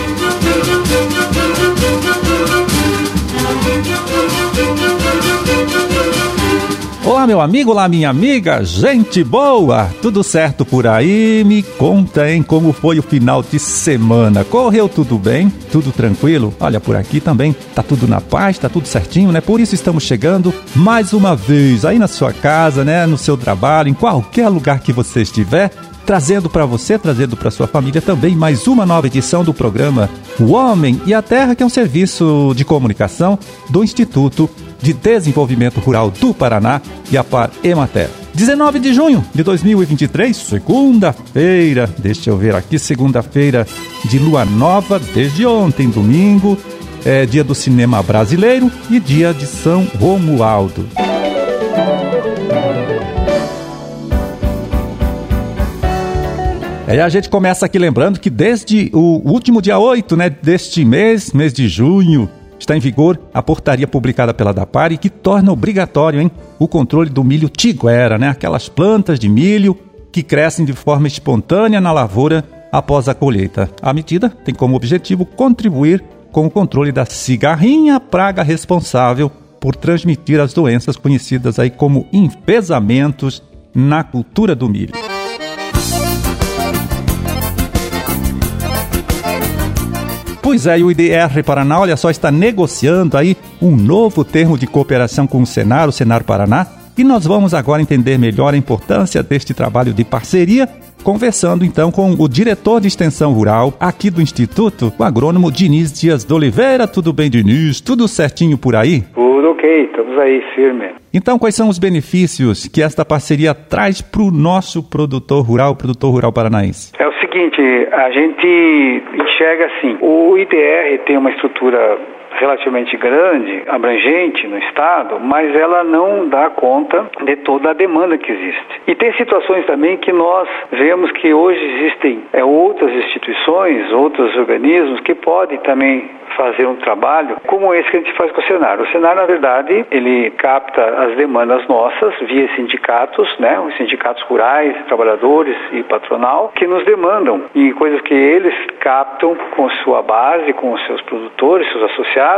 Thank you. Olá, meu amigo, olá, minha amiga, gente boa, tudo certo por aí? Me conta, hein, como foi o final de semana? Correu tudo bem? Tudo tranquilo? Olha, por aqui também tá tudo na paz, tá tudo certinho, né? Por isso estamos chegando mais uma vez aí na sua casa, né? No seu trabalho, em qualquer lugar que você estiver trazendo para você, trazendo para sua família também mais uma nova edição do programa O Homem e a Terra, que é um serviço de comunicação do Instituto de Desenvolvimento Rural do Paraná e a Par Emater. 19 de junho de 2023, segunda-feira, deixa eu ver aqui, segunda-feira de lua nova, desde ontem, domingo, é dia do cinema brasileiro e dia de São Romualdo. Aí a gente começa aqui lembrando que desde o último dia 8 né, deste mês, mês de junho, está em vigor a portaria publicada pela DAPAR e que torna obrigatório hein, o controle do milho tiguera, né, aquelas plantas de milho que crescem de forma espontânea na lavoura após a colheita. A medida tem como objetivo contribuir com o controle da cigarrinha, praga responsável por transmitir as doenças conhecidas aí como enfesamentos na cultura do milho. Pois é, e o IDR Paraná, olha só, está negociando aí um novo termo de cooperação com o Senar, o Senar Paraná, e nós vamos agora entender melhor a importância deste trabalho de parceria, conversando então com o diretor de extensão rural aqui do Instituto, o agrônomo Diniz Dias de Oliveira. Tudo bem, Diniz? Tudo certinho por aí? Tudo ok, estamos aí, firme. Então, quais são os benefícios que esta parceria traz para o nosso produtor rural, produtor rural paranaense? É o seguinte, a gente enxerga assim, o IDR tem uma estrutura relativamente grande, abrangente no estado, mas ela não dá conta de toda a demanda que existe. E tem situações também que nós vemos que hoje existem é, outras instituições, outros organismos que podem também fazer um trabalho como esse que a gente faz com o Senar. O Senar, na verdade, ele capta as demandas nossas via sindicatos, né, os sindicatos rurais, trabalhadores e patronal, que nos demandam e coisas que eles captam com sua base, com seus produtores, seus associados,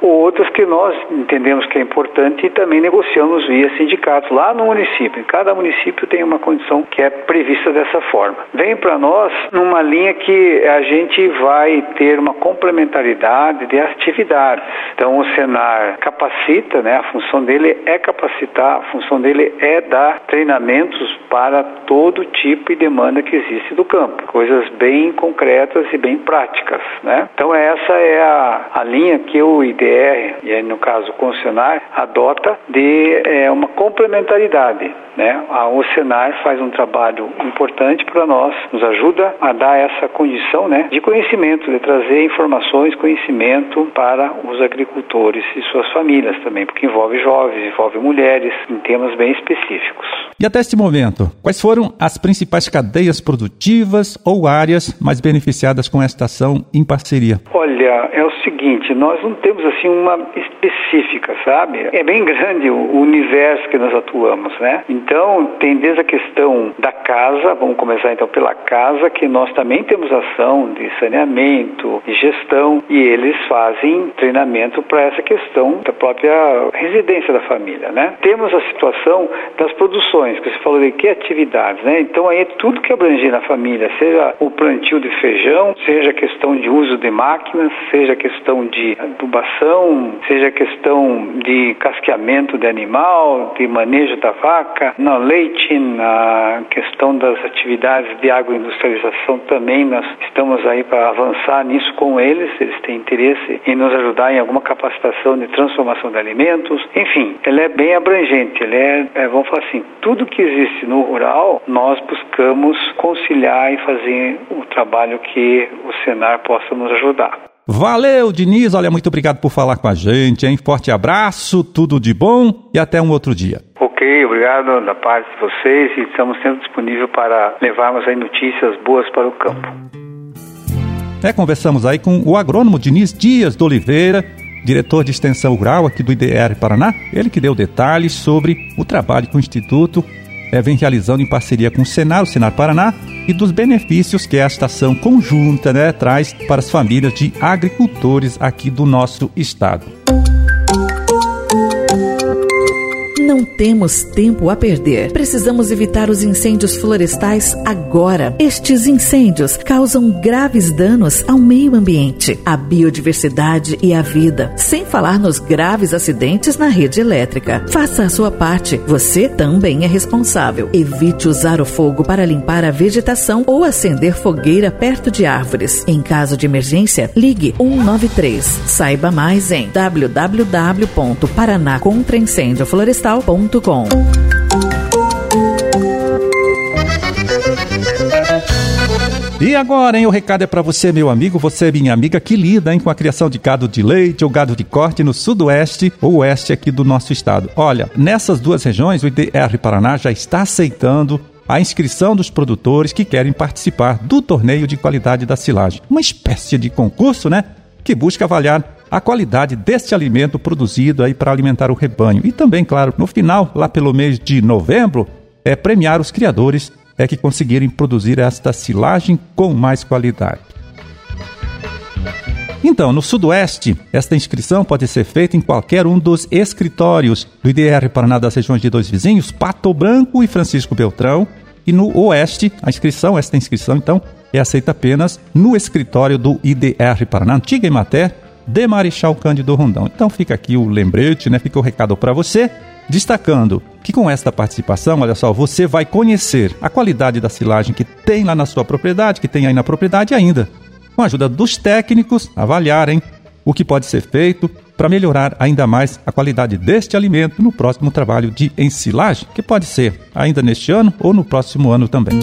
ou outras que nós entendemos que é importante e também negociamos via sindicatos lá no município. Cada município tem uma condição que é prevista dessa forma. Vem para nós numa linha que a gente vai ter uma complementaridade de atividades. Então o Senar capacita, né? A função dele é capacitar, a função dele é dar treinamentos para todo tipo e demanda que existe do campo, coisas bem concretas e bem práticas, né? Então essa é a, a linha que o IDR, e aí no caso o Senar, adota de é, uma complementaridade, né? O Senar faz um trabalho importante para nós, nos ajuda a dar essa condição, né, de conhecimento, de trazer informações, conhecimento para os agricultores e suas famílias também, porque envolve jovens, envolve mulheres, em temas bem específicos. E até este momento, quais foram as principais cadeias produtivas ou áreas mais beneficiadas com esta ação em parceria? Olha, é o seguinte, nós não temos assim uma específica, sabe? É bem grande o universo que nós atuamos, né? Então, tem desde a questão da casa, vamos começar então pela casa, que nós também temos ação de saneamento, de gestão, e eles fazem treinamento para essa questão da própria residência da família, né? Temos a situação das produções, que você falou de que atividades, né? Então aí é tudo que abranger na família, seja o plantio de feijão, seja a questão de uso de máquinas, seja a questão de adubação, seja questão de casqueamento de animal, de manejo da vaca, na leite, na questão das atividades de agroindustrialização também nós estamos aí para avançar nisso com eles, eles têm interesse em nos ajudar em alguma capacitação de transformação de alimentos. Enfim, ele é bem abrangente, ele é, é vamos falar assim, tudo que existe no rural, nós buscamos conciliar e fazer o trabalho que o Senar possa nos ajudar. Valeu, Diniz. Olha, muito obrigado por falar com a gente, hein? Forte abraço, tudo de bom e até um outro dia. Ok, obrigado da parte de vocês e estamos sempre disponíveis para levarmos aí notícias boas para o campo. É, conversamos aí com o agrônomo Diniz Dias de Oliveira, diretor de extensão rural aqui do IDR Paraná, ele que deu detalhes sobre o trabalho que o Instituto é, vem realizando em parceria com o Senar, o Senar Paraná, e dos benefícios que esta ação conjunta né, traz para as famílias de agricultores aqui do nosso estado. Não temos tempo a perder. Precisamos evitar os incêndios florestais agora. Estes incêndios causam graves danos ao meio ambiente, à biodiversidade e à vida, sem falar nos graves acidentes na rede elétrica. Faça a sua parte. Você também é responsável. Evite usar o fogo para limpar a vegetação ou acender fogueira perto de árvores. Em caso de emergência, ligue 193. Saiba mais em www.paranacontraincendioflorestal E agora, hein, o recado é para você, meu amigo, você, minha amiga, que lida hein, com a criação de gado de leite ou gado de corte no sudoeste ou oeste aqui do nosso estado. Olha, nessas duas regiões, o IDR Paraná já está aceitando a inscrição dos produtores que querem participar do torneio de qualidade da silagem. Uma espécie de concurso, né? Que busca avaliar a qualidade deste alimento produzido aí para alimentar o rebanho. E também, claro, no final, lá pelo mês de novembro, é premiar os criadores é que conseguirem produzir esta silagem com mais qualidade. Então, no Sudoeste, esta inscrição pode ser feita em qualquer um dos escritórios do IDR Paraná das regiões de dois vizinhos, Pato Branco e Francisco Beltrão. E no Oeste, a inscrição, esta inscrição, então, é aceita apenas no escritório do IDR Paraná, antiga Emater, de Marechal Cândido Rondão. Então fica aqui o lembrete, né? Fica o recado para você, destacando que com esta participação, olha só, você vai conhecer a qualidade da silagem que tem lá na sua propriedade, que tem aí na propriedade ainda, com a ajuda dos técnicos, avaliarem o que pode ser feito para melhorar ainda mais a qualidade deste alimento no próximo trabalho de ensilagem, que pode ser ainda neste ano ou no próximo ano também.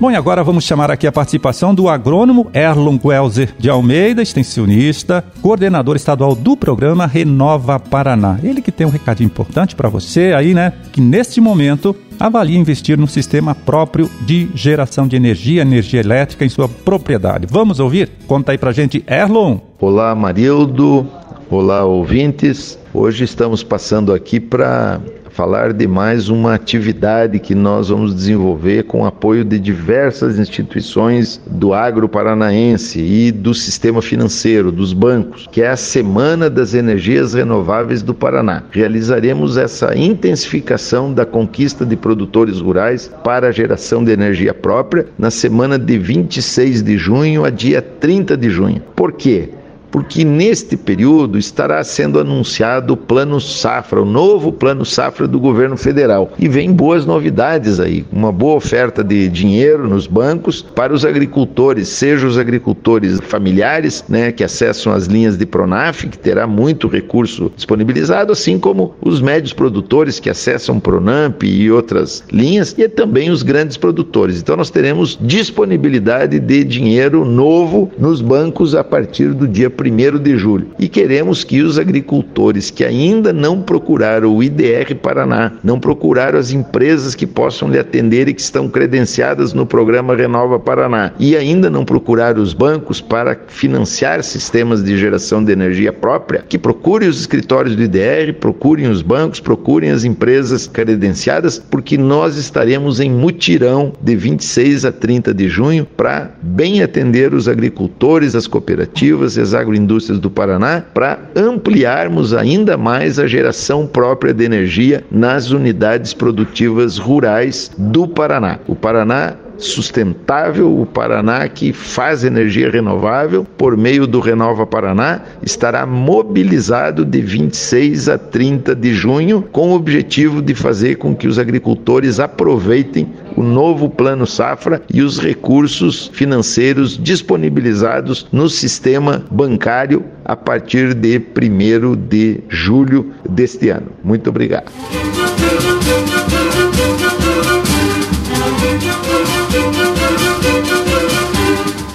Bom, e agora vamos chamar aqui a participação do agrônomo Erlon Guelzer de Almeida, extensionista, coordenador estadual do programa Renova Paraná. Ele que tem um recadinho importante para você aí, né? Que neste momento avalia investir no sistema próprio de geração de energia, energia elétrica em sua propriedade. Vamos ouvir? Conta aí pra gente, Erlon. Olá, Marildo. Olá, ouvintes. Hoje estamos passando aqui para falar de mais uma atividade que nós vamos desenvolver com apoio de diversas instituições do agro paranaense e do sistema financeiro, dos bancos, que é a Semana das Energias Renováveis do Paraná. Realizaremos essa intensificação da conquista de produtores rurais para a geração de energia própria na semana de 26 de junho a dia 30 de junho. Por quê? Porque neste período estará sendo anunciado o Plano Safra, o novo Plano Safra do governo federal. E vem boas novidades aí, uma boa oferta de dinheiro nos bancos para os agricultores, seja os agricultores familiares, né, que acessam as linhas de Pronaf, que terá muito recurso disponibilizado, assim como os médios produtores que acessam Pronamp e outras linhas, e também os grandes produtores. Então nós teremos disponibilidade de dinheiro novo nos bancos a partir do dia 1 de julho. E queremos que os agricultores que ainda não procuraram o IDR Paraná, não procuraram as empresas que possam lhe atender e que estão credenciadas no programa Renova Paraná, e ainda não procuraram os bancos para financiar sistemas de geração de energia própria, que procurem os escritórios do IDR, procurem os bancos, procurem as empresas credenciadas, porque nós estaremos em mutirão de 26 a 30 de junho para bem atender os agricultores, as cooperativas e as agroindústrias agroindústrias do Paraná para ampliarmos ainda mais a geração própria de energia nas unidades produtivas rurais do Paraná. O Paraná sustentável, o Paraná que faz energia renovável por meio do Renova Paraná, estará mobilizado de 26 a 30 de junho com o objetivo de fazer com que os agricultores aproveitem o novo Plano Safra e os recursos financeiros disponibilizados no sistema bancário a partir de 1 de julho deste ano. Muito obrigado.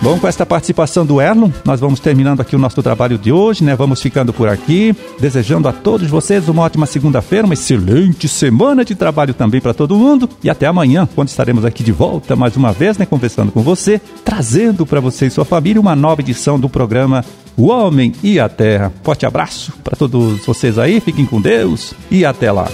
Bom, com esta participação do Erlon, nós vamos terminando aqui o nosso trabalho de hoje, né? Vamos ficando por aqui, desejando a todos vocês uma ótima segunda-feira, uma excelente semana de trabalho também para todo mundo e até amanhã, quando estaremos aqui de volta mais uma vez, né, conversando com você, trazendo para você e sua família uma nova edição do programa O Homem e a Terra. Forte abraço para todos vocês aí, fiquem com Deus e até lá.